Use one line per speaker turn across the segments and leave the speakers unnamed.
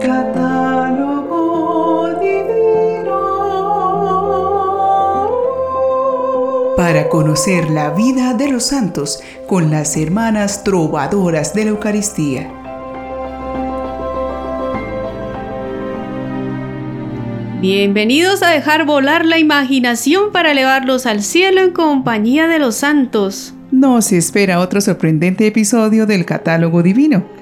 Catálogo divino. Para conocer la vida de los santos con las hermanas trovadoras de la Eucaristía.
Bienvenidos a dejar volar la imaginación para elevarlos al cielo en compañía de los santos.
Nos espera otro sorprendente episodio del Catálogo Divino.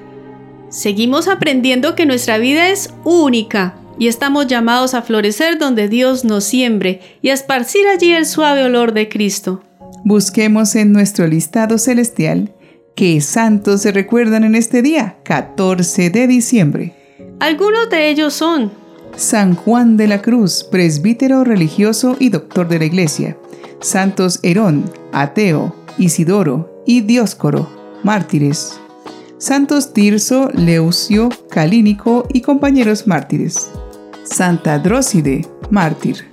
Seguimos aprendiendo que nuestra vida es única y estamos llamados a florecer donde Dios nos siembre y a esparcir allí el suave olor de Cristo.
Busquemos en nuestro listado celestial qué santos se recuerdan en este día, 14 de diciembre.
Algunos de ellos son
San Juan de la Cruz, presbítero religioso y doctor de la Iglesia. Santos Herón, ateo, Isidoro y Dioscoro, mártires. Santos Tirso, Leucio, Calínico y compañeros mártires. Santa Dróside, mártir.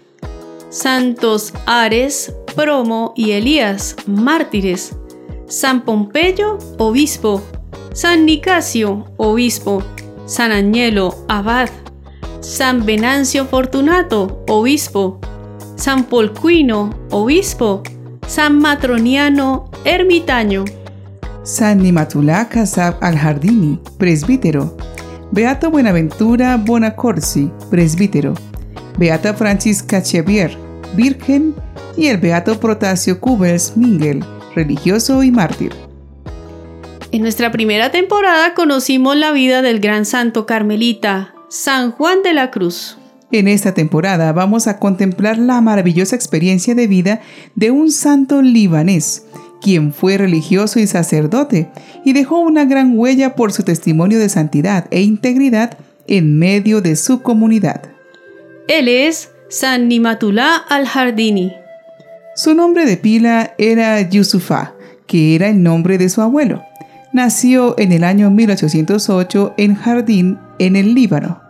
Santos Ares, Promo y Elías, mártires. San Pompeyo, obispo. San Nicasio, obispo. San Añelo, abad. San Venancio Fortunato, obispo, San Polcuino, obispo, San Matroniano, ermitaño,
San Nimatulá Casab al-Jardini, presbítero, Beato Buenaventura Bonacorsi, presbítero, Beata Francisca Chevier, virgen, y el Beato Protasio Cubers Mingel, religioso y mártir.
En nuestra primera temporada conocimos la vida del gran santo carmelita, San Juan de la Cruz.
En esta temporada vamos a contemplar la maravillosa experiencia de vida de un santo libanés, quien fue religioso y sacerdote y dejó una gran huella por su testimonio de santidad e integridad en medio de su comunidad.
Él es San Nimatulá al-Jardini.
Su nombre de pila era Yusufá, que era el nombre de su abuelo. Nació en el año 1808 en Jardín, en el Líbano.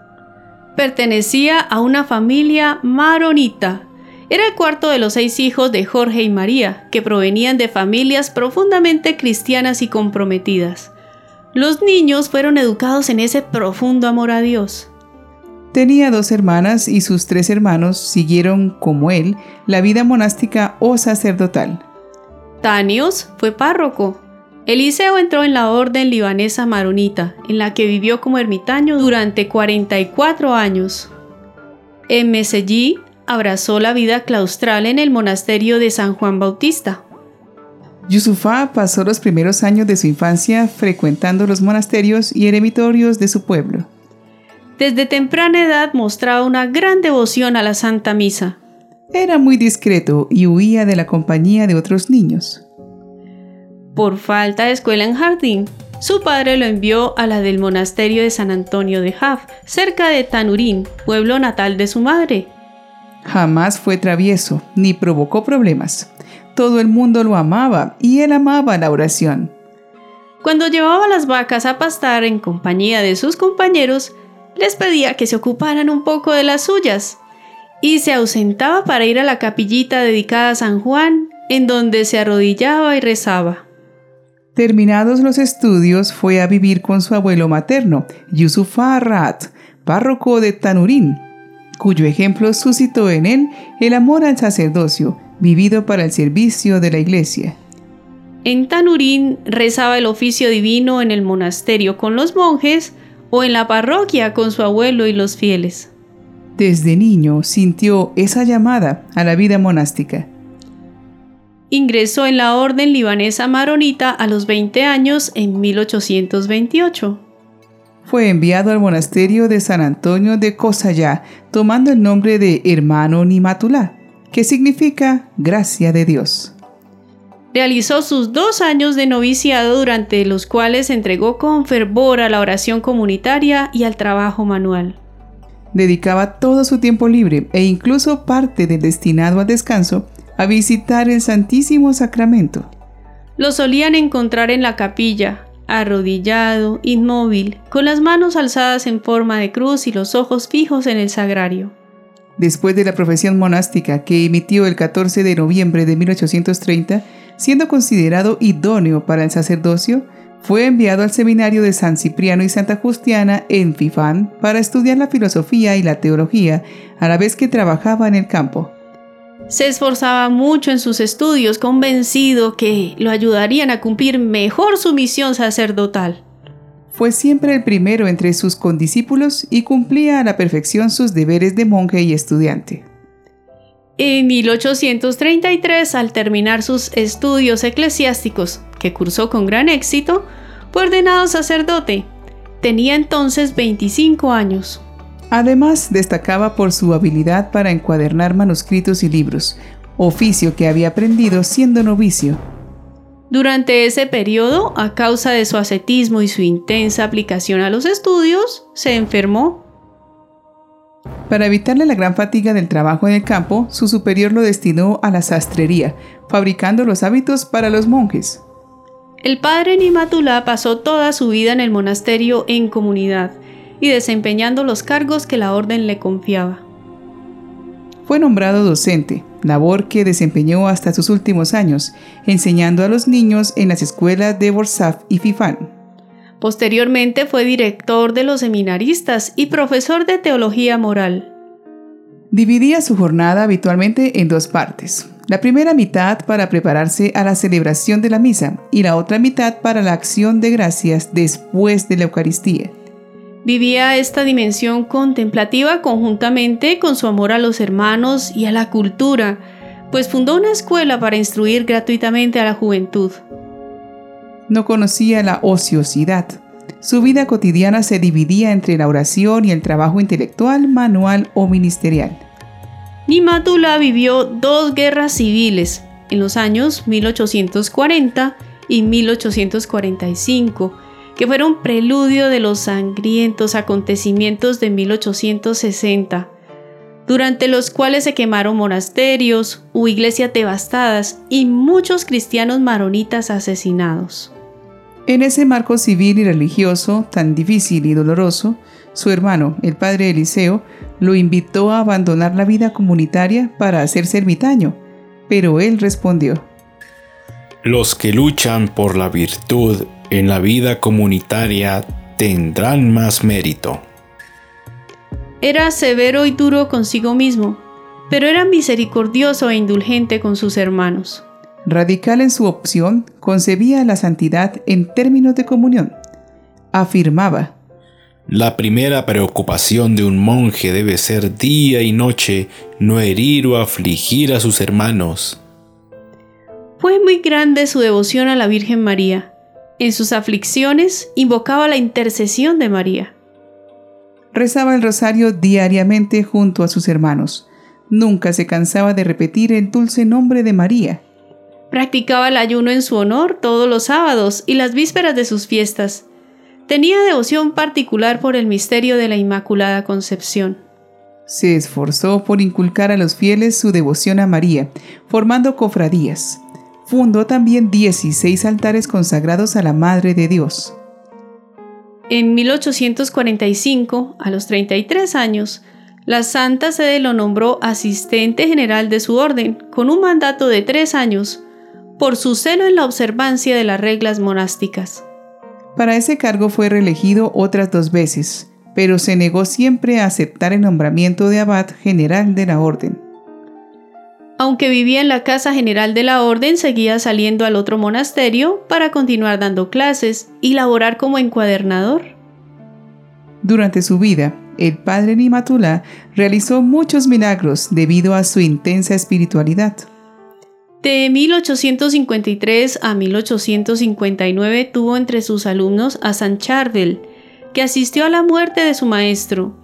Pertenecía a una familia maronita. Era el cuarto de los seis hijos de Jorge y María, que provenían de familias profundamente cristianas y comprometidas. Los niños fueron educados en ese profundo amor a Dios.
Tenía dos hermanas y sus tres hermanos siguieron, como él, la vida monástica o sacerdotal.
Tanios fue párroco, Eliseo entró en la orden libanesa maronita, en la que vivió como ermitaño durante 44 años. En Mesellí abrazó la vida claustral en el monasterio de San Juan Bautista.
Yusufá pasó los primeros años de su infancia frecuentando los monasterios y eremitorios de su pueblo.
Desde temprana edad mostraba una gran devoción a la Santa Misa.
Era muy discreto y huía de la compañía de otros niños.
Por falta de escuela en jardín, su padre lo envió a la del monasterio de San Antonio de Jaf, cerca de Tanurín, pueblo natal de su madre.
Jamás fue travieso, ni provocó problemas. Todo el mundo lo amaba y él amaba la oración.
Cuando llevaba las vacas a pastar en compañía de sus compañeros, les pedía que se ocuparan un poco de las suyas y se ausentaba para ir a la capillita dedicada a San Juan, en donde se arrodillaba y rezaba.
Terminados los estudios, fue a vivir con su abuelo materno, Yusufá Rat, párroco de Tanurín, cuyo ejemplo suscitó en él el amor al sacerdocio, vivido para el servicio de la iglesia.
En Tanurín rezaba el oficio divino en el monasterio con los monjes o en la parroquia con su abuelo y los fieles.
Desde niño sintió esa llamada a la vida monástica
Ingresó en la orden libanesa maronita a los 20 años en 1828.
Fue enviado al monasterio de San Antonio de Cosayá, tomando el nombre de hermano Nimatulá, que significa gracia de Dios.
Realizó sus dos años de noviciado durante los cuales se entregó con fervor a la oración comunitaria y al trabajo manual.
Dedicaba todo su tiempo libre e incluso parte del destinado al descanso a visitar el Santísimo Sacramento.
Lo solían encontrar en la capilla, arrodillado, inmóvil, con las manos alzadas en forma de cruz y los ojos fijos en el sagrario.
Después de la profesión monástica que emitió el 14 de noviembre de 1830, siendo considerado idóneo para el sacerdocio, Fue enviado al seminario de San Cipriano y Santa Justiana en Fifán para estudiar la filosofía y la teología a la vez que trabajaba en el campo.
Se esforzaba mucho en sus estudios, convencido que lo ayudarían a cumplir mejor su misión sacerdotal.
Fue siempre el primero entre sus condiscípulos y cumplía a la perfección sus deberes de monje y estudiante.
En 1833, al terminar sus estudios eclesiásticos, que cursó con gran éxito, fue ordenado sacerdote. Tenía entonces 25 años.
Además, destacaba por su habilidad para encuadernar manuscritos y libros, oficio que había aprendido siendo novicio.
Durante ese periodo, a causa de su ascetismo y su intensa aplicación a los estudios, se enfermó
para evitarle la gran fatiga del trabajo en el campo, su superior lo destinó a la sastrería, fabricando los hábitos para los monjes.
El padre Nimatulá pasó toda su vida en el monasterio en comunidad y desempeñando los cargos que la orden le confiaba.
Fue nombrado docente, labor que desempeñó hasta sus últimos años, enseñando a los niños en las escuelas de Borsaf y Fifán.
Posteriormente fue director de los seminaristas y profesor de teología moral.
Dividía su jornada habitualmente en dos partes. La primera mitad para prepararse a la celebración de la misa y la otra mitad para la acción de gracias después de la Eucaristía.
Vivía esta dimensión contemplativa conjuntamente con su amor a los hermanos y a la cultura, pues fundó una escuela para instruir gratuitamente a la juventud.
No conocía la ociosidad. Su vida cotidiana se dividía entre la oración y el trabajo intelectual, manual o ministerial.
Nimatula vivió dos guerras civiles en los años 1840 y 1845, que fueron preludio de los sangrientos acontecimientos de 1860, durante los cuales se quemaron monasterios, hubo iglesias devastadas y muchos cristianos maronitas asesinados.
En ese marco civil y religioso tan difícil y doloroso, su hermano, el padre Eliseo, lo invitó a abandonar la vida comunitaria para hacerse ermitaño, pero él respondió,
Los que luchan por la virtud en la vida comunitaria tendrán más mérito.
Era severo y duro consigo mismo, pero era misericordioso e indulgente con sus hermanos
radical en su opción, concebía la santidad en términos de comunión. Afirmaba,
la primera preocupación de un monje debe ser día y noche no herir o afligir a sus hermanos.
Fue muy grande su devoción a la Virgen María. En sus aflicciones invocaba la intercesión de María.
Rezaba el rosario diariamente junto a sus hermanos. Nunca se cansaba de repetir el dulce nombre de María
Practicaba el ayuno en su honor todos los sábados y las vísperas de sus fiestas. Tenía devoción particular por el misterio de la Inmaculada Concepción.
Se esforzó por inculcar a los fieles su devoción a María, formando cofradías. Fundó también 16 altares consagrados a la Madre de Dios.
En 1845, a los 33 años, la Santa Sede lo nombró asistente general de su orden, con un mandato de tres años, por su celo en la observancia de las reglas monásticas.
Para ese cargo fue reelegido otras dos veces, pero se negó siempre a aceptar el nombramiento de abad general de la orden.
Aunque vivía en la casa general de la orden, seguía saliendo al otro monasterio para continuar dando clases y laborar como encuadernador.
Durante su vida, el padre Nimatulá realizó muchos milagros debido a su intensa espiritualidad.
De 1853 a 1859 tuvo entre sus alumnos a San Charbel, que asistió a la muerte de su maestro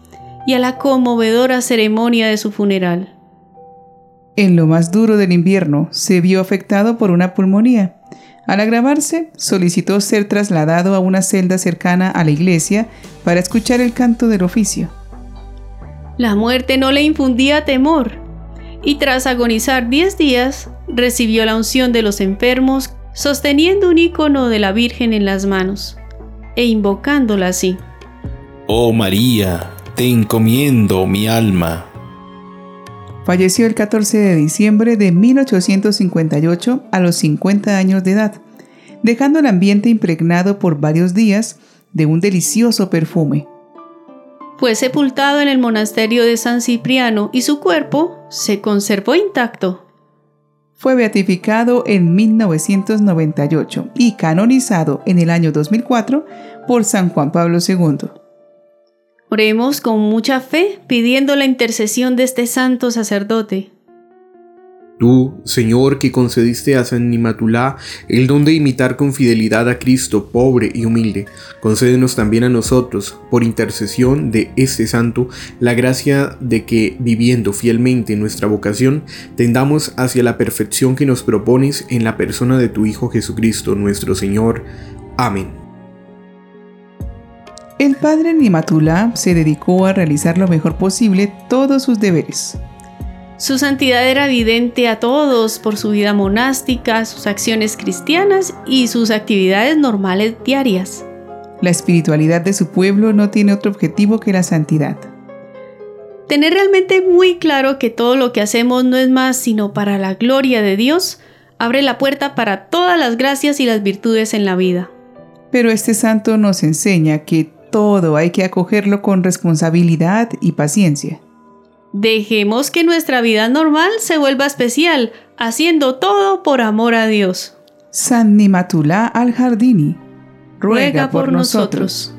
y a la conmovedora ceremonia de su funeral.
En lo más duro del invierno se vio afectado por una pulmonía. Al agravarse, solicitó ser trasladado a una celda cercana a la iglesia para escuchar el canto del oficio.
La muerte no le infundía temor, y tras agonizar diez días, recibió la unción de los enfermos, sosteniendo un icono de la Virgen en las manos, e invocándola así.
Oh María, te encomiendo mi alma.
Falleció el 14 de diciembre de 1858 a los 50 años de edad. dejando el ambiente impregnado por varios días de un delicioso perfume.
Fue sepultado en el monasterio de San Cipriano y su cuerpo se conservó intacto.
Fue beatificado en 1998 y canonizado en el año 2004 por San Juan Pablo II.
Oremos con mucha fe pidiendo la intercesión de este santo sacerdote.
Tú, Señor, que concediste a San Nimatulá el don de imitar con fidelidad a Cristo, pobre y humilde, concédenos también a nosotros, por intercesión de este santo, la gracia de que, viviendo fielmente nuestra vocación, tendamos hacia la perfección que nos propones en la persona de tu Hijo Jesucristo, nuestro Señor. Amén.
El padre Nimatulá se dedicó a realizar lo mejor posible todos sus deberes
su santidad era evidente a todos por su vida monástica, sus acciones cristianas y sus actividades normales diarias.
La espiritualidad de su pueblo no tiene otro objetivo que la santidad.
Tener realmente muy claro que todo lo que hacemos no es más sino para la gloria de Dios, abre la puerta para todas las gracias y las virtudes en la vida.
Pero este santo nos enseña que todo hay que acogerlo con responsabilidad y paciencia.
Dejemos que nuestra vida normal se vuelva especial, haciendo todo por amor a Dios.
San Nimatulá al Jardini, ruega, por, nosotros.